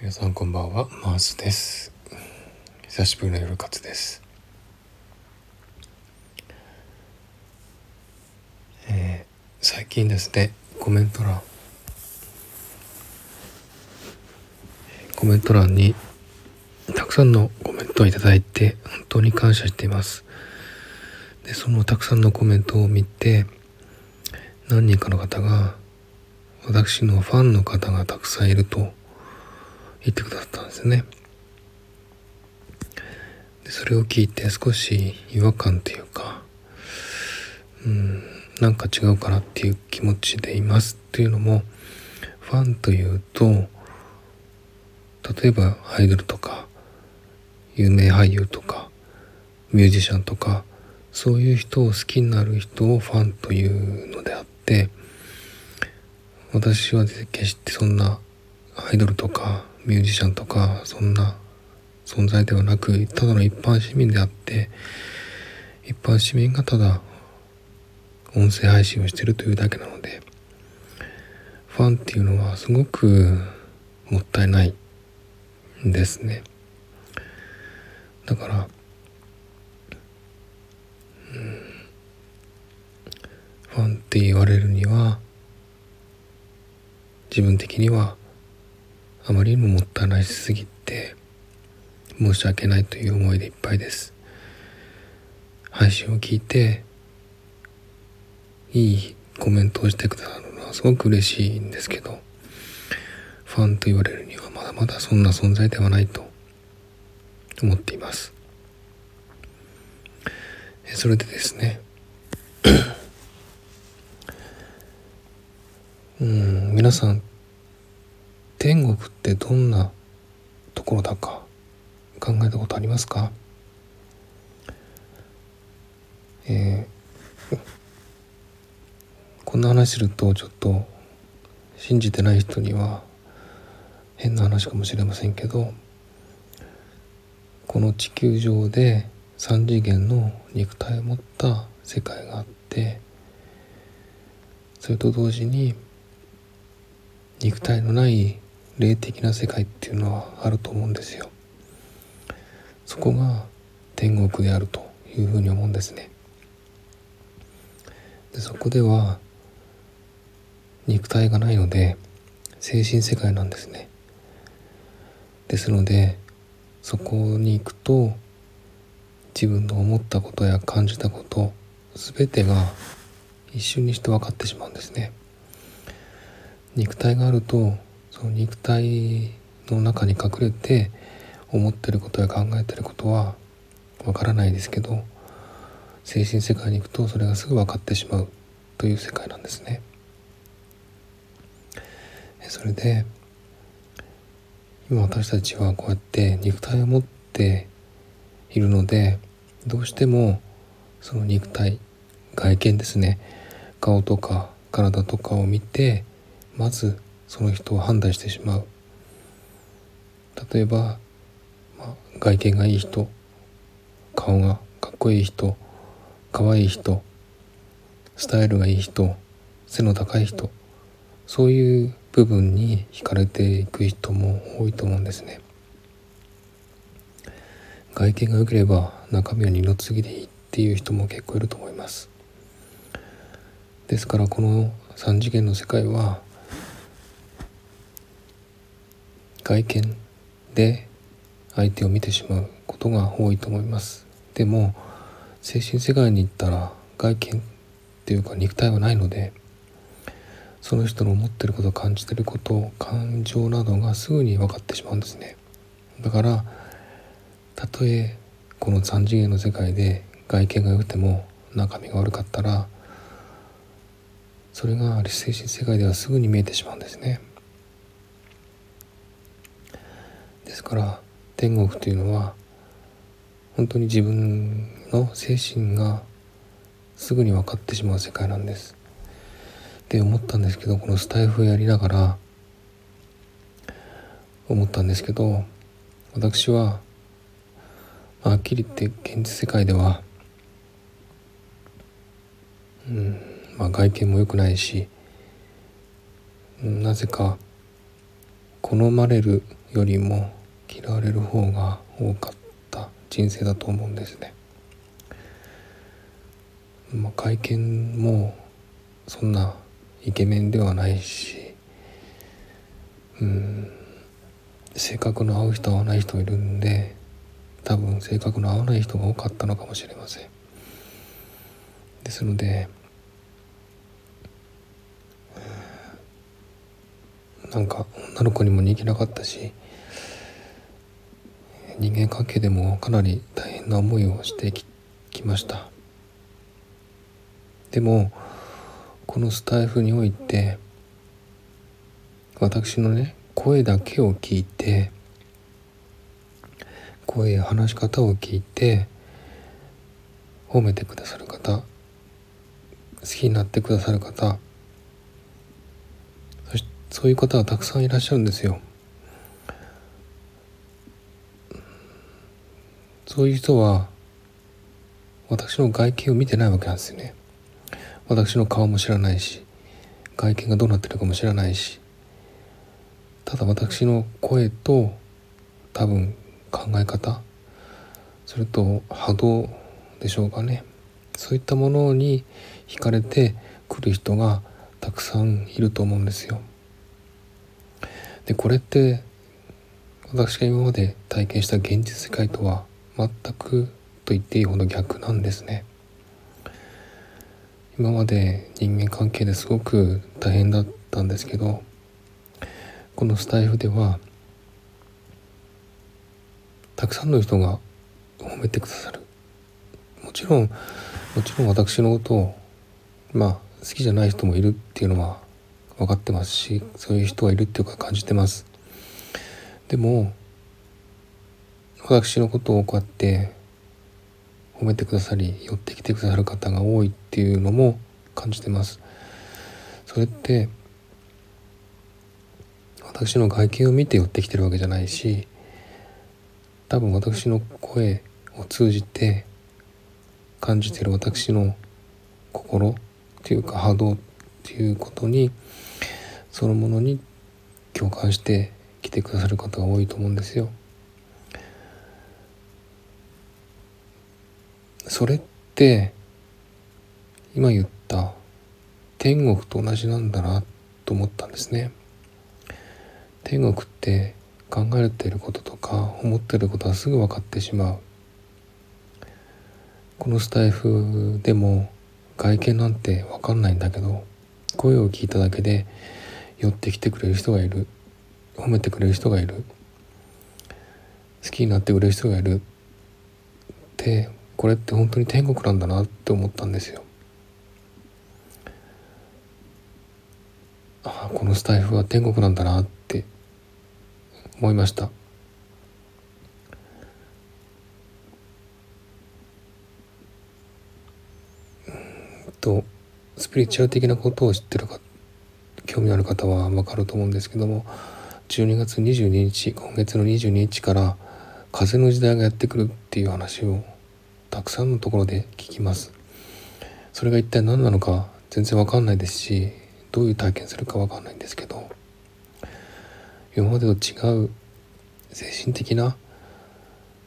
皆さんこんばんはマースです。久しぶりの夜活です。えー、最近ですねコメント欄コメント欄にたくさんのコメントをいただいて本当に感謝しています。でそのたくさんのコメントを見て何人かの方が私のファンの方がたくさんいると言ってくださったんですね。でそれを聞いて少し違和感っていうかうんなんか違うかなっていう気持ちでいますっていうのもファンというと例えばアイドルとか有名俳優とかミュージシャンとかそういう人を好きになる人をファンというのであって私は決してそんなアイドルとかミュージシャンとかそんな存在ではなくただの一般市民であって一般市民がただ音声配信をしてるというだけなのでファンっていうのはすごくもったいないんですね。だから、うん、ファンって言われるには自分的にはあまりにももったいないしすぎて申し訳ないという思いでいっぱいです。配信を聞いていいコメントをしてくださるのはすごく嬉しいんですけどファンと言われるにはまだまだそんな存在ではないと思っています。えそれでですねうん皆さん天国ってどんなところだか考えたことありますか？えー、こんな話するとちょっと信じてない人には変な話かもしれませんけどこの地球上で3次元の肉体を持った世界があってそれと同時に肉体のない霊的な世界っていうのはあると思うんですよ。そこが天国であるというふうに思うんですね。でそこでは肉体がないので精神世界なんですね。ですのでそこに行くと自分の思ったことや感じたこと全てが一瞬にして分かってしまうんですね。肉体があるとその肉体の中に隠れて思ってることや考えてることはわからないですけど精神世界に行くとそれがすぐ分かってしまうという世界なんですね。それで今私たちはこうやって肉体を持っているのでどうしてもその肉体外見ですね顔とか体とかを見てまずその人を判断してしまう。例えば、まあ、外見がいい人顔がかっこいい人かわいい人スタイルがいい人背の高い人そういう部分に惹かれていく人も多いと思うんですね。外見が良ければ中身は二の次でいいっていう人も結構いると思います。ですからこの3次元の世界は外見で相手を見てしまうことが多いと思います。でも精神世界に行ったら外見っていうか肉体はないのでその人の思ってること感じてること感情などがすぐに分かってしまうんですね。だからたとえこの3次元の世界で外見が良くても中身が悪かったらそれが精神世界ではすぐに見えてしまうんですね。ですから天国というのは本当に自分の精神がすぐに分かってしまう世界なんです。で思ったんですけどこのスタイフをやりながら思ったんですけど私は、まあ、はっきり言って現実世界では、うんまあ、外見も良くないしなぜか好まれるよりも嫌われる方が多かった人生だと思うんですね。まあ、会見もそんなイケメンではないしうん性格の合う人合わない人いるんで多分性格の合わない人が多かったのかもしれませんですのでなんか女の子にも人気なかったし人間関係でもかなり大変な思いをしてきましたでもこのスタイフにおいて私のね声だけを聞いて声や話し方を聞いて褒めてくださる方好きになってくださる方そしそういう方はたくさんいらっしゃるんですよ。そういう人は私の外見を見てないわけなんですよね。私の顔も知らないし外見がどうなってるかも知らないしただ私の声と多分考え方それと波動でしょうかねそういったものに惹かれてくる人がたくさんいると思うんですよ。でこれって私が今まで体験した現実世界とは全くと言っていいほど逆なんですね。今まで人間関係ですごく大変だったんですけどこのスタイフではたくさんの人が褒めてくださるもちろんもちろん私のことをまあ好きじゃない人もいるっていうのは分かってますしそういう人がいるっていうか感じてますでも私のことをこうやって褒めてくださり寄ってきてくださる方が多いっていうのも感じてますそれって私の外見を見て寄ってきてるわけじゃないし多分私の声を通じて感じてる私の心っていうか波動っていうことにそのものに共感して来てくださる方が多いと思うんですよ。それって今言った天国と同じなんだなと思ったんですね。天国って考えていることとか思ってることはすぐ分かってしまう。このスタイフでも外見なんて分かんないんだけど声を聞いただけで寄ってきてくれる人がいる褒めてくれる人がいる好きになってくれる人がいるってこれって本当に天国なんだなって思ったんですよ。ああこのスタイフは天国なんだなって思いました。とスピリチュアル的なことを知ってるか興味ある方は分かると思うんですけども12月22日今月の22日から風の時代がやってくるっていう話をたくさんのところで聞きますそれが一体何なのか全然わかんないですしどういう体験するかわかんないんですけど今までと違う精神的な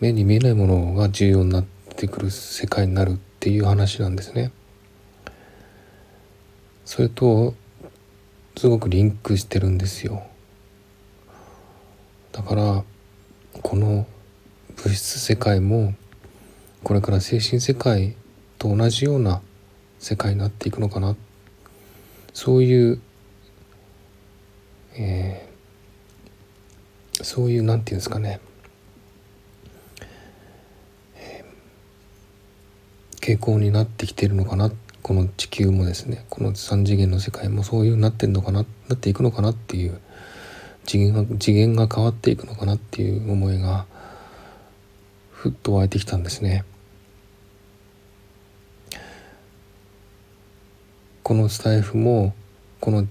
目に見えないものが重要になってくる世界になるっていう話なんですね。それとすごくリンクしてるんですよ。だからこの物質世界もこれから精神世界と同じような世界になっていくのかな。そういう、えー、そういうなんていうんですかね、えー、傾向になってきてるのかな。この地球もですね。この3次元の世界もそういうなってんのかな。なっていくのかなっていう次元が次元が変わっていくのかなっていう思いがふっと湧いてきたんですね。このスタイフもこの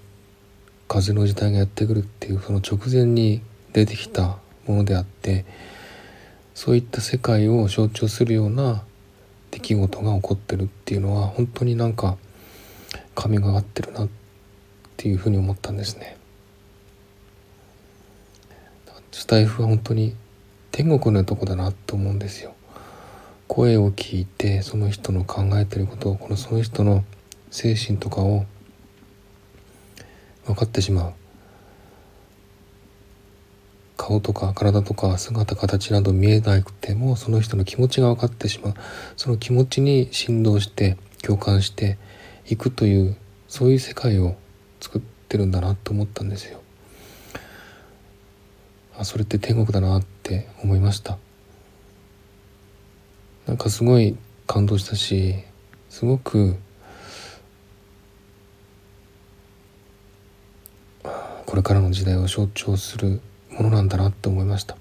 風の時代がやってくるっていうその直前に出てきたものであってそういった世界を象徴するような出来事が起こってるっていうのは本当になんか神がかってるなっていうふうに思ったんですね。スタイフは本当に天国のとこだなと思うんですよ声を聞いてその人の考えてることをこのその人の精神とかを分かってしまう。顔とか体とか姿形など見えなくてもその人の気持ちが分かってしまう。その気持ちに振動して共感していくというそういう世界を作ってるんだなと思ったんですよ。あそれって天国だなって思いました。なんかすごい感動したしすごくこれからの時代を象徴するものなんだなって思いました、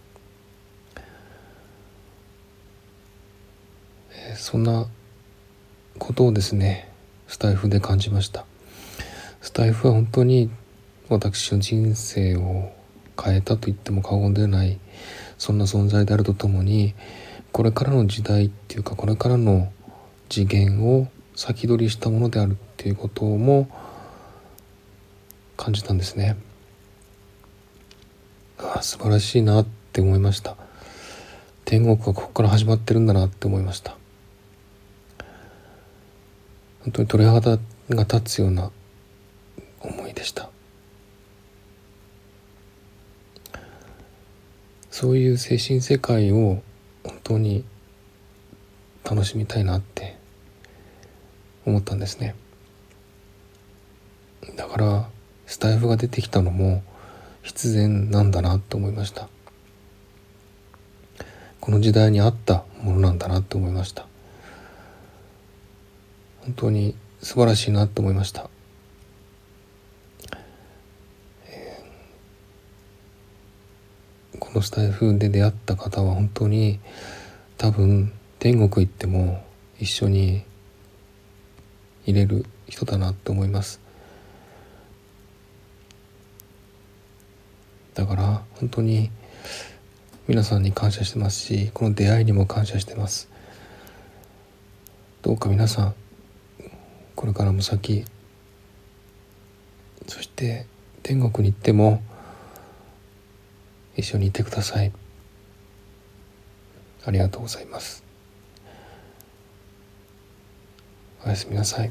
え、そんなことをですねスタイフで感じましたスタイフは本当に私の人生を変えたと言っても過言ではないそんな存在であるとともにこれからの時代っていうかこれからの次元を先取りしたものであるっていうことも感じたんですね。あ素晴らしいなって思いました。天国はここから始まってるんだなって思いました。本当に鳥肌が立つような思いでした。そういう精神世界を本当に楽しみたいなって思ったんですね。だからスタイフが出てきたのも必然なんだなと思いました。この時代に合ったものなんだなと思いました。本当に素晴らしいなと思いました、えー、このスタイフで出会った方は本当に多分天国行っても一緒に入れる人だなと思います。だから本当に皆さんに感謝してますしこの出会いにも感謝してます。どうか皆さんこれからも先そして天国に行っても一緒にいてください。ありがとうございます。おやすみなさい。